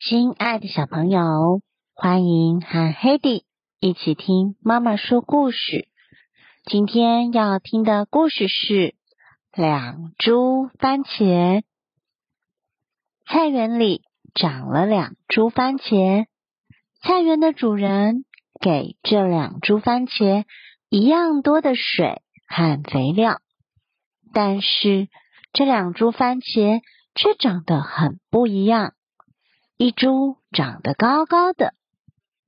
亲爱的小朋友，欢迎和 Hedy 一起听妈妈说故事。今天要听的故事是《两株番茄》。菜园里长了两株番茄，菜园的主人给这两株番茄一样多的水和肥料，但是这两株番茄却长得很不一样。一株长得高高的，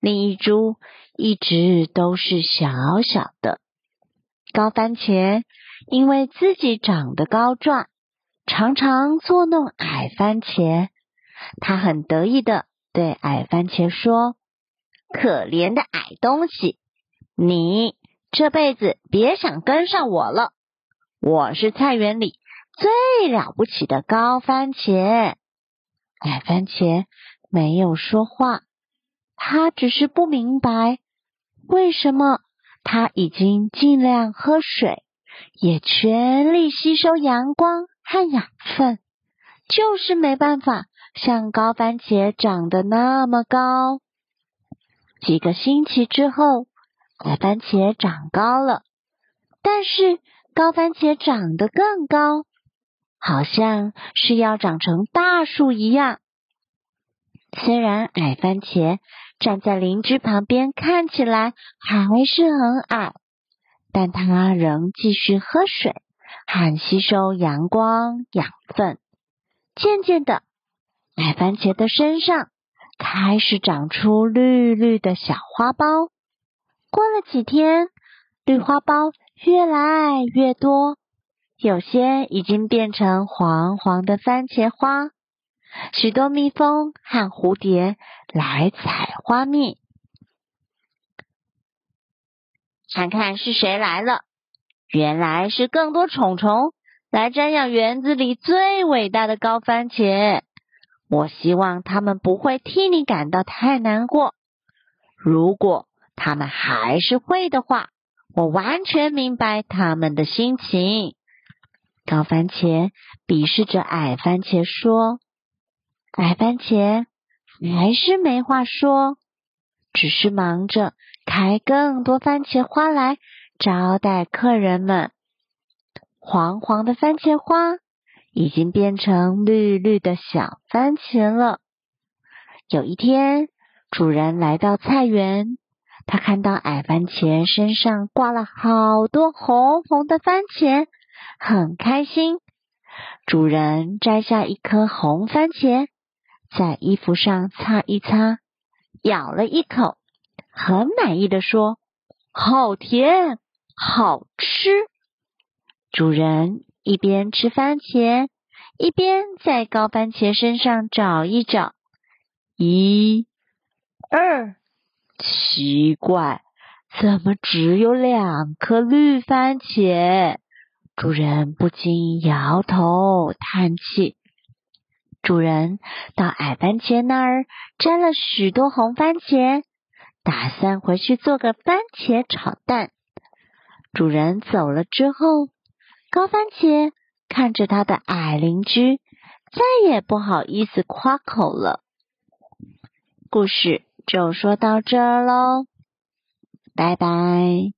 另一株一直都是小小的。高番茄因为自己长得高壮，常常捉弄矮番茄。他很得意的对矮番茄说：“可怜的矮东西，你这辈子别想跟上我了！我是菜园里最了不起的高番茄。”矮番茄没有说话，他只是不明白为什么他已经尽量喝水，也全力吸收阳光和养分，就是没办法像高番茄长得那么高。几个星期之后，矮番茄长高了，但是高番茄长得更高。好像是要长成大树一样。虽然矮番茄站在邻居旁边看起来还是很矮，但它仍继续喝水和吸收阳光养分。渐渐的，矮番茄的身上开始长出绿绿的小花苞。过了几天，绿花苞越来越多。有些已经变成黄黄的番茄花，许多蜜蜂和蝴蝶来采花蜜。看看是谁来了，原来是更多虫虫来瞻仰园子里最伟大的高番茄。我希望他们不会替你感到太难过。如果他们还是会的话，我完全明白他们的心情。高番茄鄙视着矮番茄说：“矮番茄还是没话说，只是忙着开更多番茄花来招待客人们。黄黄的番茄花已经变成绿绿的小番茄了。有一天，主人来到菜园，他看到矮番茄身上挂了好多红红的番茄。”很开心，主人摘下一颗红番茄，在衣服上擦一擦，咬了一口，很满意的说：“好甜，好吃。”主人一边吃番茄，一边在高番茄身上找一找，一、二，奇怪，怎么只有两颗绿番茄？主人不禁摇头叹气。主人到矮番茄那儿摘了许多红番茄，打算回去做个番茄炒蛋。主人走了之后，高番茄看着他的矮邻居，再也不好意思夸口了。故事就说到这儿喽，拜拜。